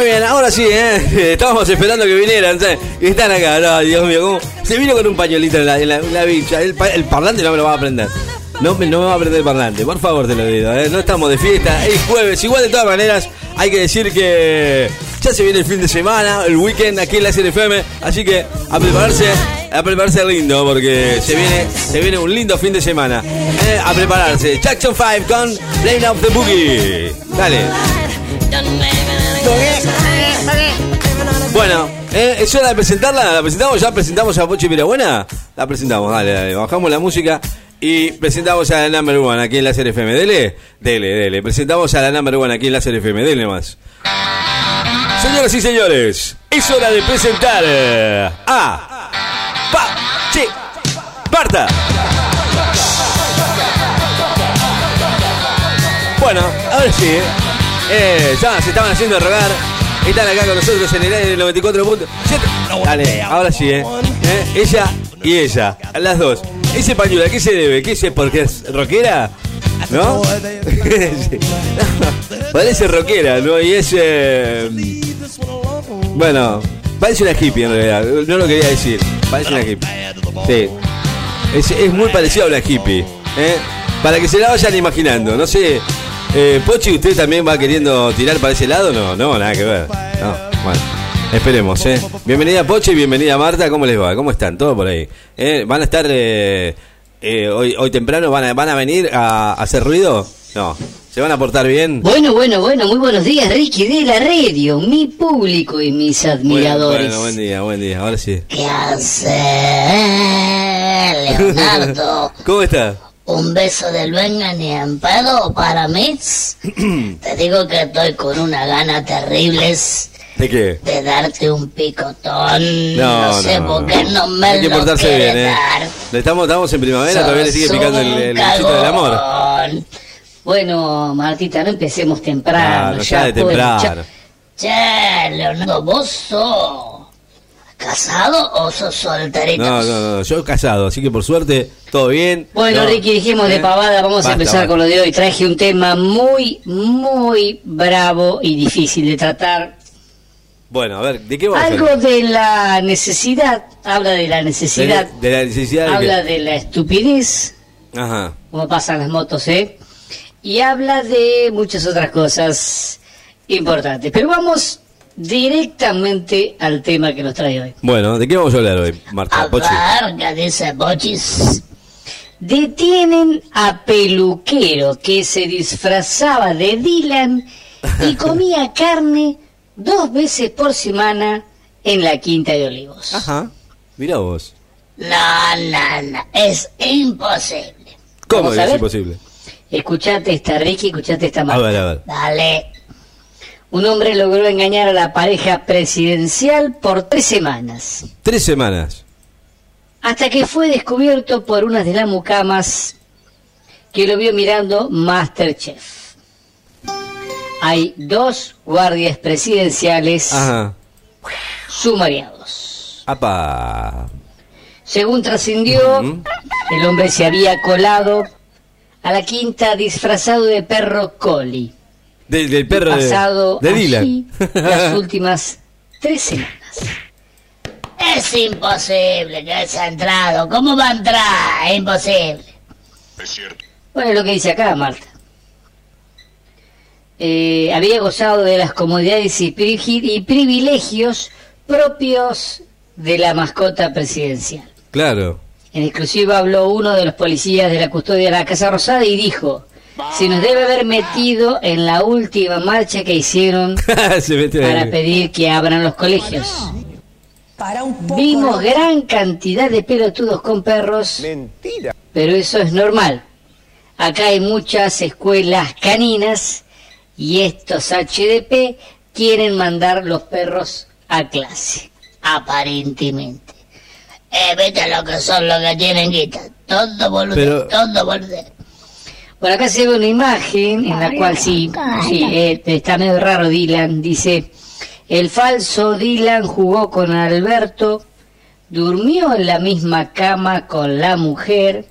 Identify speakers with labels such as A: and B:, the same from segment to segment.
A: Muy bien, ahora sí, ¿eh? Estábamos esperando que vinieran. Y están acá, Dios mío, ¿cómo? Se vino con un pañuelito en la, en bicha. El, pa- el parlante no me lo va a aprender. No, me- va a aprender el parlante, por favor te lo digo. ¿eh? No estamos de fiesta, es jueves. Igual de todas maneras, hay que decir que ya se viene el fin de semana, el weekend aquí en la CNFM. Así que a prepararse, a prepararse lindo, porque se viene, se viene un lindo fin de semana. ¿eh? A prepararse. Jackson 5 con Plane of the Boogie. Dale. Bueno, eh, es hora de presentarla. ¿La presentamos? ¿Ya presentamos a Pochi Pirabuena? La presentamos, dale, dale. Bajamos la música y presentamos a la Number One aquí en la FM. Dele, dele, dele. Presentamos a la Number One aquí en la FM. Dele más. Señoras y señores, es hora de presentar eh, a Pachi Parta. Bueno, ahora sí, ¿eh? Eh, ya se estaban haciendo rogar. Están acá con nosotros en el aire del 94.7. Dale, ahora sí, ¿eh? ¿Eh? Ella y ella, las dos. Ese pañuelo, ¿a qué se debe? ¿Qué sé? ¿Porque es rockera? ¿No? Parece rockera, ¿no? Y es... eh, Bueno, parece una hippie en realidad. No lo quería decir. Parece una hippie. Sí. Es, es muy parecido a una hippie. ¿eh? Para que se la vayan imaginando. No sé. Eh, Pochi, ¿usted también va queriendo tirar para ese lado? No, no, nada que ver. No, bueno. Esperemos, ¿eh? Bienvenida Pochi, bienvenida Marta. ¿Cómo les va? ¿Cómo están? ¿Todo por ahí? ¿Eh? ¿Van a estar eh, eh, hoy, hoy temprano? ¿Van a, ¿Van a venir a, a hacer ruido? No. ¿Se van a portar bien?
B: Bueno, bueno, bueno, muy buenos días, Ricky de la radio, mi público y mis admiradores.
A: Bueno, buen día, buen día. Ahora sí.
B: ¿Qué hace, Leonardo?
A: ¿Cómo está?
B: Un beso del venga ni en pedo para mí. Te digo que estoy con una gana terribles
A: ¿De qué?
B: de darte un picotón.
A: No,
B: No, sé
A: no,
B: por qué no me
A: Hay que
B: lo
A: portarse bien, ¿eh?
B: dar.
A: Estamos, estamos en primavera, todavía le sigue picando el, el del amor.
B: Bueno, Martita, no empecemos temprano.
A: Claro, ya de temprano.
B: Che, Leonardo, ¿vos sos casado o sos solterito?
A: No, no, no, yo casado, así que por suerte, todo bien.
B: Bueno,
A: No.
B: Ricky, dijimos de
A: ¿Eh?
B: pavada, vamos
A: Basta,
B: a empezar
A: basta.
B: con lo de hoy. Traje un tema muy, muy bravo y difícil de tratar.
A: Bueno, a ver, ¿de qué vamos a
B: Algo
A: hablar?
B: de la necesidad, habla de la
A: De,
B: necesidad,
A: de la necesidad de
B: habla
A: que...
B: de la estupidez,
A: Ajá.
B: como pasan las motos, ¿eh? Y habla de muchas otras cosas importantes. Pero vamos directamente al tema que nos trae hoy.
A: Bueno, ¿de qué vamos a hablar hoy, Marta?
B: Abarca, dice Bochis. Detienen a peluquero que se disfrazaba de Dylan y comía carne dos veces por semana en la Quinta de Olivos.
A: Ajá. Mira vos.
B: No, no, no, es imposible.
A: ¿Cómo
B: a
A: es imposible?
B: Escuchate esta, Ricky, escuchate esta
A: A
B: Marta.
A: ver, a ver.
B: Dale. Un hombre logró engañar a la pareja presidencial por tres semanas.
A: Tres semanas.
B: hasta que fue descubierto por una de las mucamas que lo vio mirando Masterchef. Hay dos guardias presidenciales
A: Ajá.
B: sumariados.
A: Apa.
B: Según trascendió, el hombre se había colado a la quinta disfrazado de perro collie.
A: Del, del perro de,
B: pasado
A: de
B: allí
A: Dylan.
B: las últimas tres semanas. Es imposible que haya entrado. ¿Cómo va a entrar? Es imposible. Bueno, es lo que dice acá, Marta. Eh, había gozado de las comodidades y, y privilegios propios de la mascota presidencial.
A: claro.
B: En exclusiva habló uno de los policías de la custodia de la Casa Rosada y dijo, se nos debe haber metido en la última marcha que hicieron para pedir que abran los colegios.
C: Para un poco.
B: Vimos gran cantidad de pelotudos con perros,
D: Mentira.
B: pero eso es normal. Acá hay muchas escuelas caninas y estos HDP quieren mandar los perros a clase. aparentemente. Eh, vete lo que son los que tienen guita. Todo boludo, todo boludo. Bueno, acá se ve una imagen en la cual sí, sí, eh, está medio raro Dylan. Dice, el falso Dylan jugó con Alberto, durmió en la misma cama con la mujer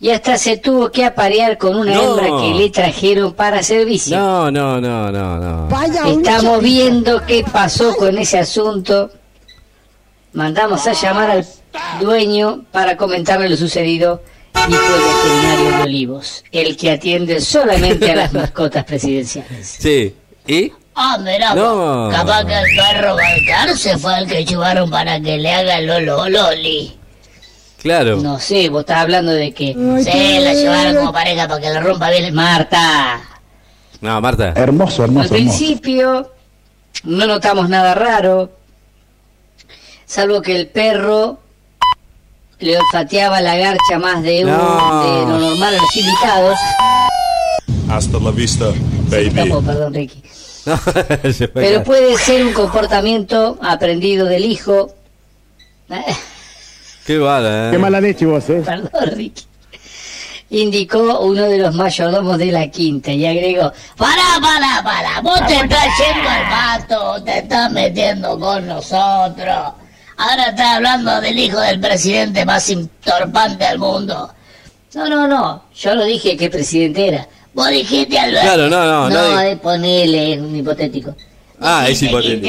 B: y hasta se tuvo que aparear con una
A: No.
B: hembra que le trajeron para servicio.
A: No, no, no, no, no.
B: Estamos viendo qué pasó con ese asunto. Mandamos a llamar al dueño para comentarle lo sucedido el veterinario de Olivos, el que atiende solamente a las mascotas presidenciales.
A: Sí. ¿Y?
B: Ah, mira,
A: No.
B: capaz que el perro Balcar se fue el que llevaron para que le haga el lolo loli.
A: Claro.
B: No sé, vos estás hablando de que se la llevaron como pareja para que le rompa bien. Marta,
A: No, Marta.
D: Hermoso,
B: Al
D: hermoso, hermoso.
B: principio no notamos nada raro, salvo que el perro le olfateaba la garcha más de, un,
A: No.
B: de lo normal a los invitados.
E: Hasta la vista,
B: Se
E: baby.
B: escapó, perdón, Ricky.
A: No, se fue
B: Pero
A: acá.
B: puede ser un comportamiento aprendido del hijo.
A: Qué
D: Qué
A: ¿eh?
D: mala leche vos, eh.
B: Perdón, Ricky. Indicó uno de los mayordomos de la quinta y agregó, pará, pará, pará, vos te estás yendo al pato, te estás metiendo con nosotros. Ahora estás hablando del hijo del presidente más entorpante del mundo. No, no, no, yo no dije qué presidente era. Vos dijiste Alberto.
A: Claro, no, no,
B: No,
A: nadie-
B: de ponerle un hipotético.
A: Ah, es hipotético.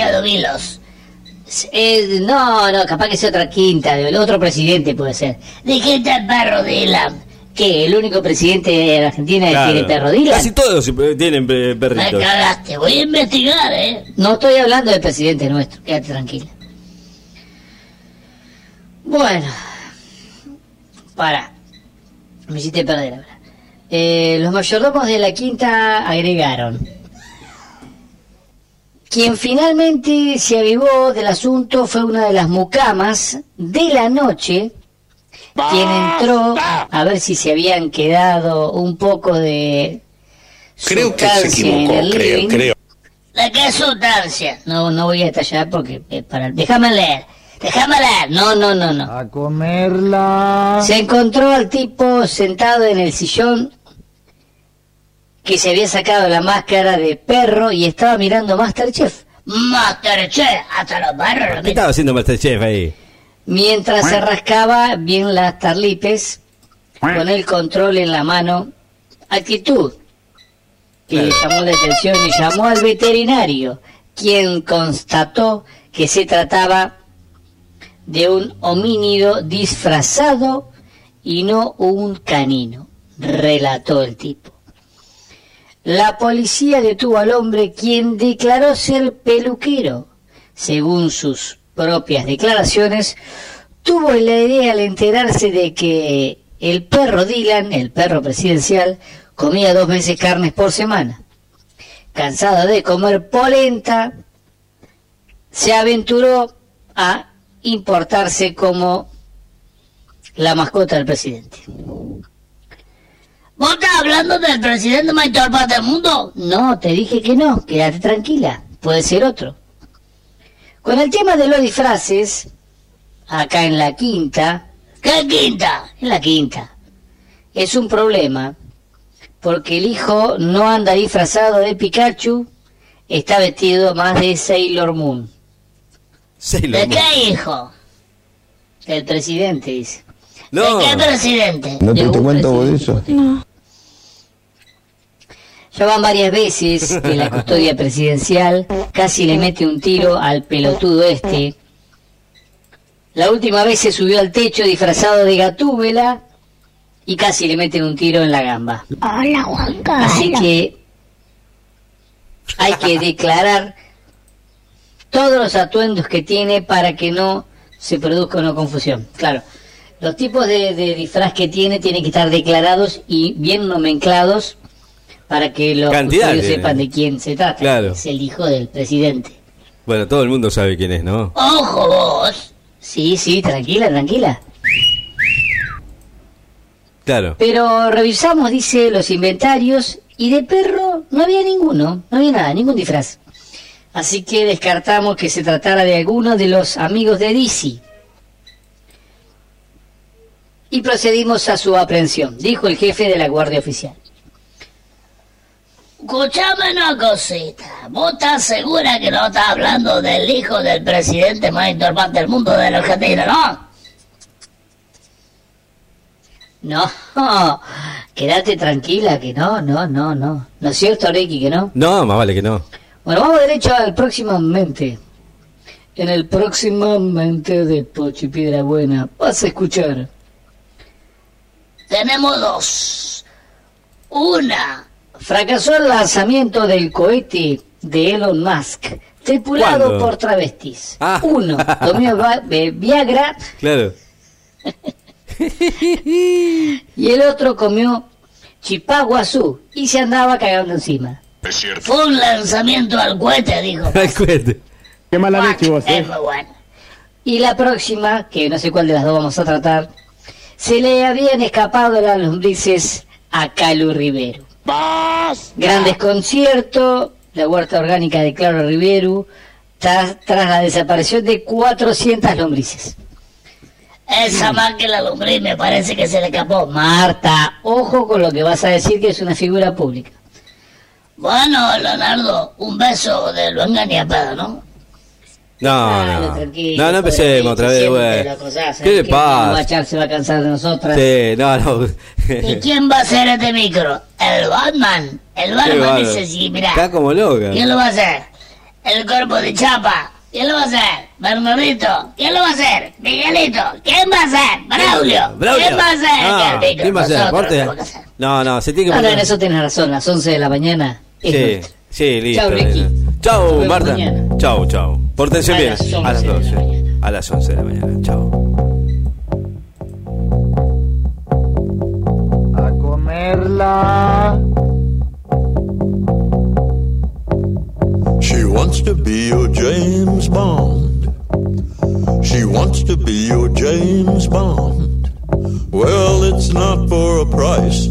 B: Eh, no, no, capaz que sea otra quinta, de otro presidente puede ser. Dijiste al perro Dylan. que ¿El único presidente de Argentina que
A: Claro.
B: tiene perro Dylan?
A: Casi todos eh, tienen eh,
B: Me
A: perritos.
B: cagaste, voy a investigar, ¿eh? No estoy hablando del presidente nuestro, quédate tranquila. Bueno, para, me hiciste perder ahora. Eh, los mayordomos de la quinta agregaron. Quien finalmente se avivó del asunto fue una de las mucamas de la noche, quien entró a ver si se habían quedado un poco de
E: Creo que se equivocó,
B: el
E: creo, creo.
B: ¿De qué sustancia? No, no voy a detallar porque es para... Déjame leer, déjame leer. No, no, no, no.
D: A comerla.
B: Se encontró al tipo sentado en el sillón que se había sacado la máscara de perro y estaba mirando Masterchef. Masterchef, hasta los perros lo
A: ¿Qué estaba haciendo Masterchef ahí?
B: Mientras se rascaba bien las tarlipes, con el control en la mano, actitud que le llamó la atención y llamó al veterinario, quien constató que se trataba de un homínido disfrazado y no un canino, relató el tipo. La policía detuvo al hombre quien declaró ser peluquero. Según sus propias declaraciones, tuvo la idea al enterarse de que el perro Dylan, el perro presidencial, comía dos veces carnes por semana. Cansado de comer polenta, se aventuró a importarse como la mascota del presidente. ¿Vos estás hablando del presidente más torpante del mundo? No, te dije que no, quédate tranquila, puede ser otro. Con el tema de los disfraces, acá en la quinta... ¿Qué quinta? En la quinta. Es un problema, porque el hijo no anda disfrazado de Pikachu, está vestido más de Sailor Moon. ¿De qué hijo? El presidente dice.
A: No.
B: ¿De qué presidente?
D: ¿No te, te cuento vos eso?
B: Ya van varias veces que la custodia presidencial casi le mete un tiro al pelotudo este. La última vez se subió al techo disfrazado de gatúbela y casi le meten un tiro en la gamba.
F: Hola, Juan
B: Así que hay que declarar todos los atuendos que tiene para que no se produzca una confusión. Claro, los tipos de, de disfraz que tiene tienen que estar declarados y bien nomenclados para que los
A: tiene.
B: sepan de quién se trata.
A: Claro.
B: Es el hijo del presidente.
A: Bueno, todo el mundo sabe quién es, ¿no?
B: ¡Ojo vos! Sí, sí, tranquila, tranquila.
A: Claro.
B: Pero revisamos, dice, los inventarios y de perro no había ninguno, no había nada, ningún disfraz. Así que descartamos que se tratara de alguno de los amigos de Dizzy. Y procedimos a su aprehensión, dijo el jefe de la Guardia Oficial.
F: Escuchame una cosita. ¿Vos estás segura que no estás hablando del hijo del presidente más importante del mundo de la Argentina, no?
B: No, quédate tranquila que no, no, no, no. ¿No es cierto, Ricky, que no?
A: No, más vale que no.
B: Bueno, vamos derecho al próximamente. En el próximamente de Pochi Piedra Buena vas a escuchar.
F: Tenemos dos. Una.
B: Fracasó el lanzamiento del cohete de Elon Musk, tripulado
A: ¿Cuándo?
B: por travestis.
A: Ah.
B: Uno, comió va- eh, Viagra
A: Claro.
B: y el otro comió chipaguazú y se andaba cagando encima.
E: Es cierto.
F: Fue un lanzamiento al cohete, dijo.
A: Al cohete.
D: Qué mala leche vos,
F: Es
D: eh.
F: muy bueno.
B: Y la próxima, que no sé cuál de las dos vamos a tratar, se le habían escapado las lombrices a Calu Rivero. Gran desconcierto, la huerta orgánica de Claro Rivero, tras, tras la desaparición de 400 lombrices.
F: Esa más que la lombriz me parece que se le escapó.
B: Marta, ojo con lo que vas a decir que es una figura pública.
F: Bueno, Leonardo, un beso de lo engaña pedo, ¿no?
A: No,
B: Dale,
A: no.
B: tranquilo,
A: No, no empecemos otra vez, güey.
B: la cosa, ¿sabes
A: ¿Qué le?
B: No va a
A: pasa?
B: se va a cansar de nosotras.
A: Sí, no, no.
F: ¿Y quién va a hacer este micro? El Batman. El Batman dice sí, mira.
A: Está como loca.
F: ¿Quién lo va a hacer? El cuerpo de chapa. ¿Quién lo va a hacer? Bernardito. ¿Quién lo va a hacer? Miguelito. ¿Quién va a hacer? Braulio.
A: Braulio.
F: ¿Quién va a hacer?
A: Ah,
F: El micro.
A: ¿Quién va a hacer? No, no, se tiene que
B: Ah, no, en
A: poner.
B: eso tienes razón, las 11 de la mañana.
A: Sí, sí, listo.
B: Nos
A: Chau, Marta.
B: mañana.
A: Chau, chau. Pórtense
B: A
A: bien. A
B: 11
A: las
B: de la
A: 12.
B: mañana.
A: A las 11 de la mañana. Chau.
D: A comerla.
G: She wants to be your James Bond. She wants to be your James Bond. Well, it's not for a price.